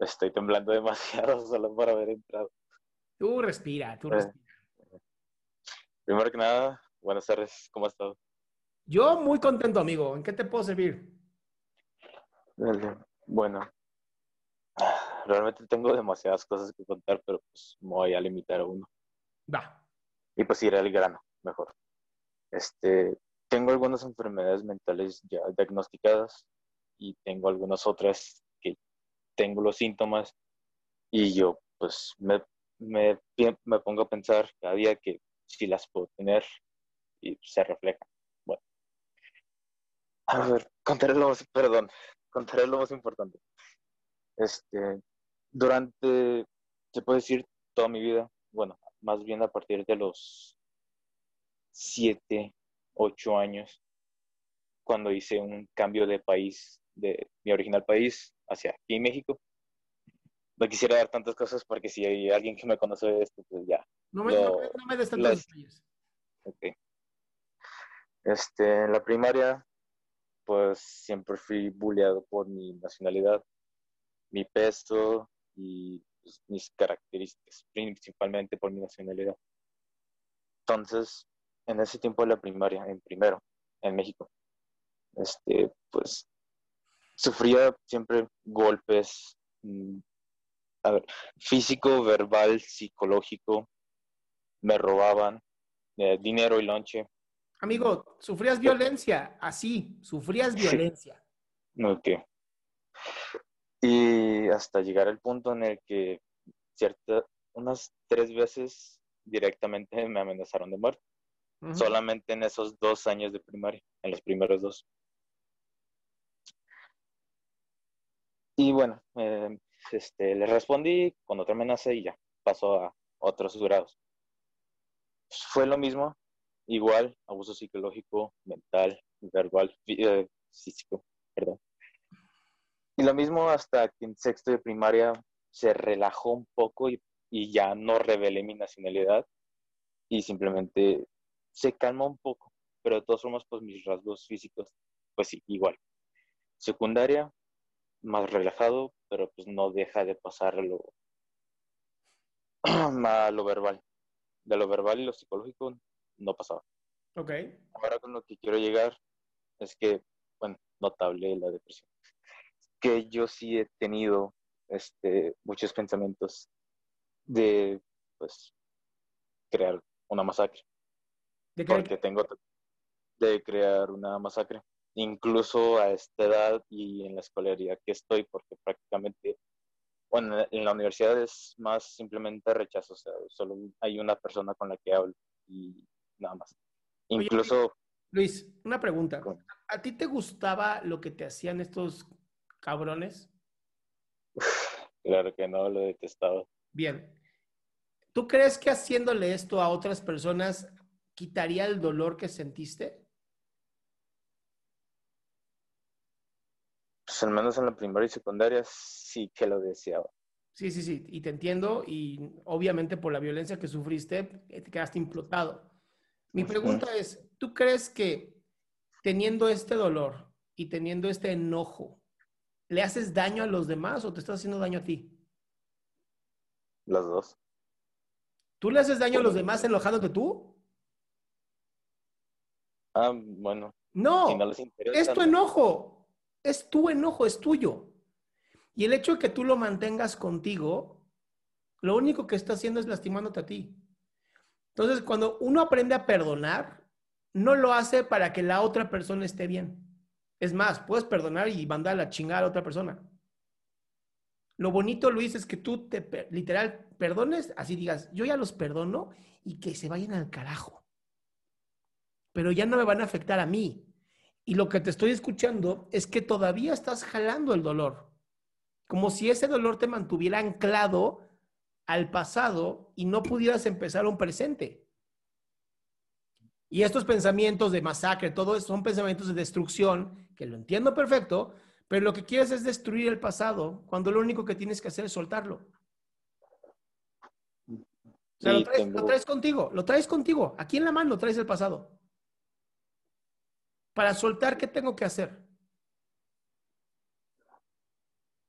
estoy temblando demasiado solo por haber entrado. Tú respira, tú Eh. respira. Primero que nada, buenas tardes. ¿Cómo has estado? Yo muy contento, amigo. ¿En qué te puedo servir? Bueno, realmente tengo demasiadas cosas que contar, pero pues me voy a limitar a uno. Va. Y pues ir al grano, mejor. Este, tengo algunas enfermedades mentales ya diagnosticadas y tengo algunas otras tengo los síntomas y yo pues me, me, me pongo a pensar cada día que si las puedo tener y se reflejan. Bueno, a ver, contaré lo más, perdón, contaré lo más importante. Este, durante, se puede decir, toda mi vida, bueno, más bien a partir de los siete, ocho años, cuando hice un cambio de país, de mi original país hacia aquí, México. No quisiera dar tantas cosas porque si hay alguien que me conoce de esto, pues ya. No me, Lo- no me- no me des tantos detalles. Ok. Este, en la primaria, pues siempre fui bulleado por mi nacionalidad, mi peso y pues, mis características, principalmente por mi nacionalidad. Entonces, en ese tiempo de la primaria, en primero, en México, este, pues sufría siempre golpes, mm, a ver, físico, verbal, psicológico, me robaban eh, dinero y lonche. Amigo, sufrías violencia. Así, sufrías violencia. Ok. Y hasta llegar al punto en el que cierta, unas tres veces directamente me amenazaron de muerte, solamente en esos dos años de primaria, en los primeros dos. Y bueno, eh, este, le respondí con otra amenaza y ya, pasó a otros grados. Fue lo mismo, igual, abuso psicológico, mental, verbal, eh, físico, perdón. Y lo mismo hasta que en sexto de primaria se relajó un poco y, y ya no revelé mi nacionalidad y simplemente se calmó un poco, pero de todas formas, pues mis rasgos físicos, pues sí, igual. Secundaria, más relajado, pero pues no deja de pasar lo, a lo verbal. De lo verbal y lo psicológico no pasaba. Ok. Ahora con lo que quiero llegar es que, bueno, notable la depresión. Que yo sí he tenido este, muchos pensamientos de, pues, crear una masacre. Porque tengo de crear una masacre. Incluso a esta edad y en la escolaridad que estoy, porque prácticamente, bueno, en la universidad es más simplemente rechazo, o sea, solo hay una persona con la que hablo y nada más. Oye, Incluso, Luis, una pregunta. ¿A ti te gustaba lo que te hacían estos cabrones? Claro que no, lo detestaba. Bien. ¿Tú crees que haciéndole esto a otras personas quitaría el dolor que sentiste? Pues al menos en la primaria y secundaria sí que lo deseaba. Sí, sí, sí, y te entiendo, y obviamente por la violencia que sufriste, eh, te quedaste implotado. Mi pregunta es, ¿tú crees que teniendo este dolor y teniendo este enojo, le haces daño a los demás o te estás haciendo daño a ti? Las dos. ¿Tú le haces daño a los demás enojándote tú? Ah, bueno. No, Si no es tu no. enojo, es tu enojo, es tuyo. Y el hecho de que tú lo mantengas contigo, lo único que está haciendo es lastimándote a ti. Entonces, cuando uno aprende a perdonar, no lo hace para que la otra persona esté bien. Es más, puedes perdonar y mandar a la chingada a la otra persona. Lo bonito, Luis, es que tú te literal perdones, así digas, yo ya los perdono y que se vayan al carajo. Pero ya no me van a afectar a mí. Y lo que te estoy escuchando es que todavía estás jalando el dolor. Como si ese dolor te mantuviera anclado al pasado y no pudieras empezar un presente. Y estos pensamientos de masacre, todo eso son pensamientos de destrucción, que lo entiendo perfecto, pero lo que quieres es destruir el pasado, cuando lo único que tienes que hacer es soltarlo. O sea, Sí, lo, traes, tengo- lo traes contigo, lo traes contigo. Aquí en la mano traes el pasado. Para soltar, ¿qué tengo que hacer?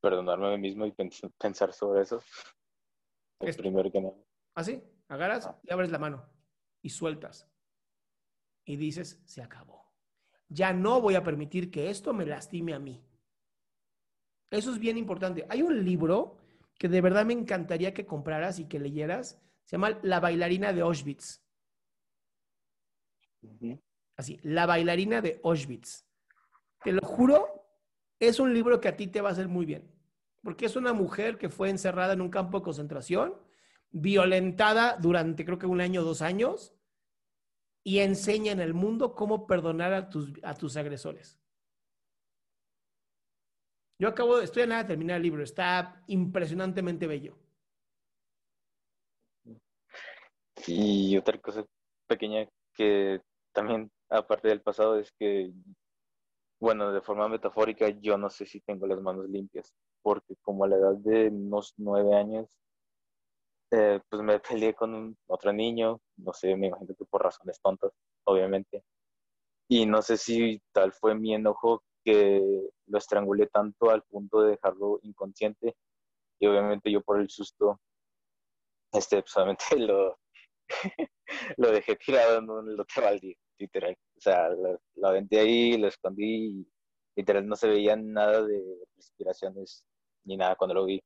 Perdonarme a mí mismo y pens- pensar sobre eso. El Es- primero que nada. Así, agarras y abres la mano y sueltas. Y dices, se acabó. Ya no voy a permitir que esto me lastime a mí. Eso es bien importante. Hay un libro que de verdad me encantaría que compraras y que leyeras. Se llama La bailarina de Auschwitz. Ujú. La bailarina de Auschwitz. Te lo juro, es un libro que a ti te va a hacer muy bien. Porque es una mujer que fue encerrada en un campo de concentración, violentada durante creo que un año o dos años, y enseña en el mundo cómo perdonar a tus, a tus agresores. Yo acabo, de- estoy a nada de terminar el libro, está impresionantemente bello. Y otra cosa pequeña que también, aparte del pasado, es que, bueno, de forma metafórica, yo no sé si tengo las manos limpias, porque como a la edad de unos nueve años, eh, pues me peleé con un- otro niño, no sé, me imagino que por razones tontas, obviamente. Y no sé si tal fue mi enojo que lo estrangulé tanto al punto de dejarlo inconsciente, y obviamente yo por el susto, este, obviamente lo, lo dejé tirado en un lote baldío, literal. O sea, lo, lo aventé ahí, lo escondí y literal no se veía nada de respiraciones ni nada cuando lo vi.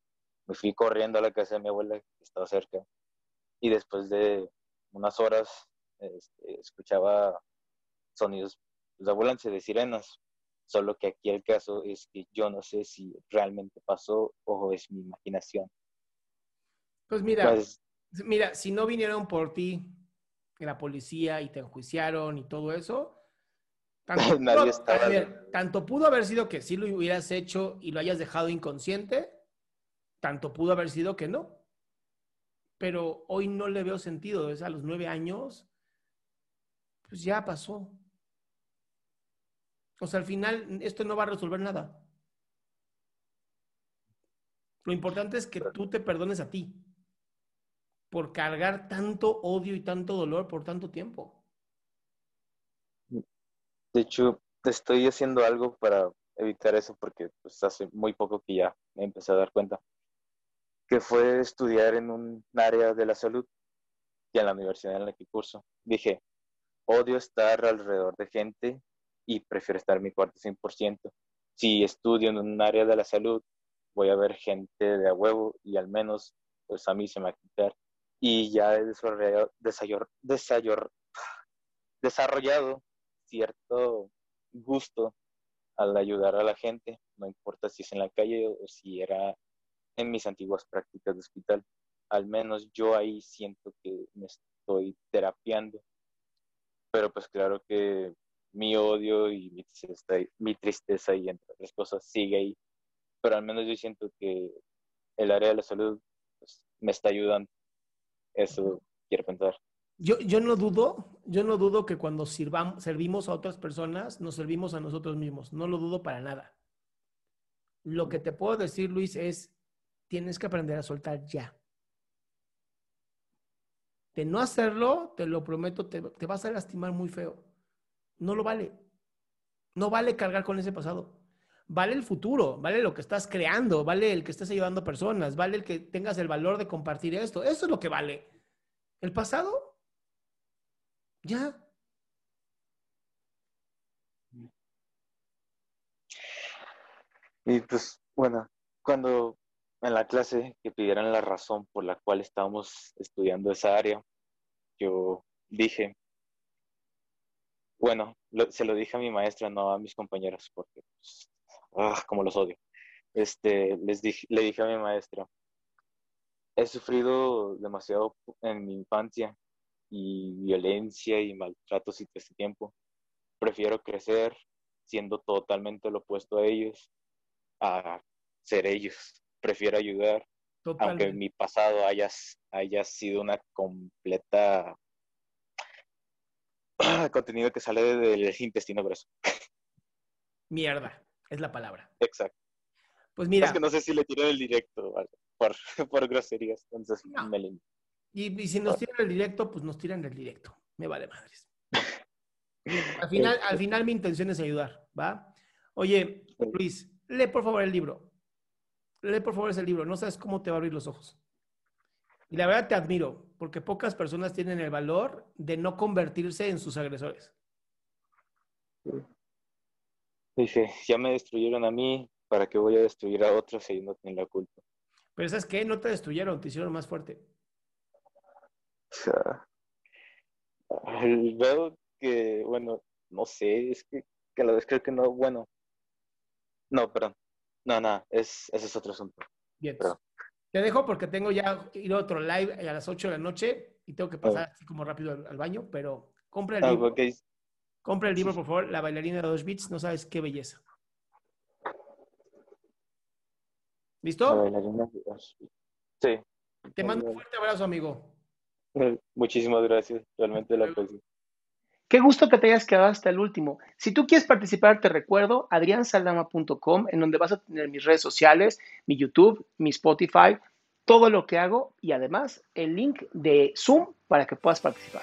Me fui corriendo a la casa de mi abuela, que estaba cerca, y después de unas horas este, escuchaba sonidos de ambulancia, de sirenas. Solo que aquí el caso es que yo no sé si realmente pasó o es mi imaginación. Pues mira, Pues, Mira, si no vinieron por ti la policía y te enjuiciaron y todo eso, tanto, Nadie pudo, estaba- a ver, tanto pudo haber sido que sí lo hubieras hecho y lo hayas dejado inconsciente, tanto pudo haber sido que no. Pero hoy no le veo sentido, es a los nueve años, pues ya pasó. O sea, al final esto no va a resolver nada. Lo importante es que tú te perdones a ti por cargar tanto odio y tanto dolor por tanto tiempo. De hecho, estoy haciendo algo para evitar eso porque pues, hace muy poco que ya me empecé a dar cuenta. Que fue estudiar en un área de la salud y en la universidad en la que curso. Dije, odio estar alrededor de gente y prefiero estar en mi cuarto 100%. Si estudio en un área de la salud, voy a ver gente de a huevo y al menos pues a mí se me va a quitar. Y ya he desarrollado, desarrollado, desarrollado, cierto gusto al ayudar a la gente, no importa si es en la calle o si era en mis antiguas prácticas de hospital. Al menos yo ahí siento que me estoy terapiando. Pero pues claro que mi odio y mi tristeza, mi y entre otras cosas sigue ahí. pero al menos yo siento que el área de la salud pues, me está ayudando. Eso quiero pensar. Yo, yo no dudo, yo no dudo que cuando sirvamos, servimos a otras personas, nos servimos a nosotros mismos. No lo dudo para nada. Lo que te puedo decir, Luis, es, tienes que aprender a soltar ya. De no hacerlo, te lo prometo, te, te vas a lastimar muy feo. No lo vale. No vale cargar con ese pasado. Vale el futuro, vale lo que estás creando, vale el que estés ayudando personas, vale el que tengas el valor de compartir esto. Eso es lo que vale. El pasado, ya. Y pues, bueno, cuando en la clase que pidieran la razón por la cual estábamos estudiando esa área, yo dije, bueno, se lo dije a mi maestra, no a mis compañeros, porque pues, ah, como los odio. Este, les dije, le dije a mi maestra, he sufrido demasiado en mi infancia y violencia y maltratos y este tiempo. Prefiero crecer siendo totalmente lo opuesto a ellos, a ser ellos. Prefiero ayudar, aunque mi pasado haya, haya sido una completa contenido que sale del intestino grueso. Mierda, es la palabra. Exacto. Pues mira. Es que no sé si le tiré el directo por, por groserías, entonces me y, si nos tiran el directo, pues nos tiran el directo. Me vale madres. Al final, al final mi intención es ayudar, ¿va? Oye, Luis, lee por favor el libro. Lee por favor ese libro. No sabes cómo te va a abrir los ojos. Y la verdad te admiro, porque pocas personas tienen el valor de no convertirse en sus agresores. Dije, ya me destruyeron a mí, ¿para qué voy a destruir a otros si no tienen la culpa? Pero ¿sabes qué? No te destruyeron, te hicieron más fuerte. O sea, veo que, bueno, no sé, es que, que a la vez creo que no, bueno. No, perdón. No, no, es, ese es otro asunto. Bien. Te dejo porque tengo ya ir a otro live a las 8 de la noche y tengo que pasar así como rápido al, baño, pero compra el ah, libro. Compra el libro, por favor, La bailarina de dos bits, no sabes qué belleza. ¿Listo? La bailarina de dos bits. Sí. Te mando un fuerte abrazo, amigo. Muchísimas gracias, realmente la aprecio. Qué gusto que te hayas quedado hasta el último. Si tú quieres participar, te recuerdo adriansaldama.com, en donde vas a tener mis redes sociales, mi YouTube, mi Spotify, todo lo que hago y además el link de Zoom para que puedas participar.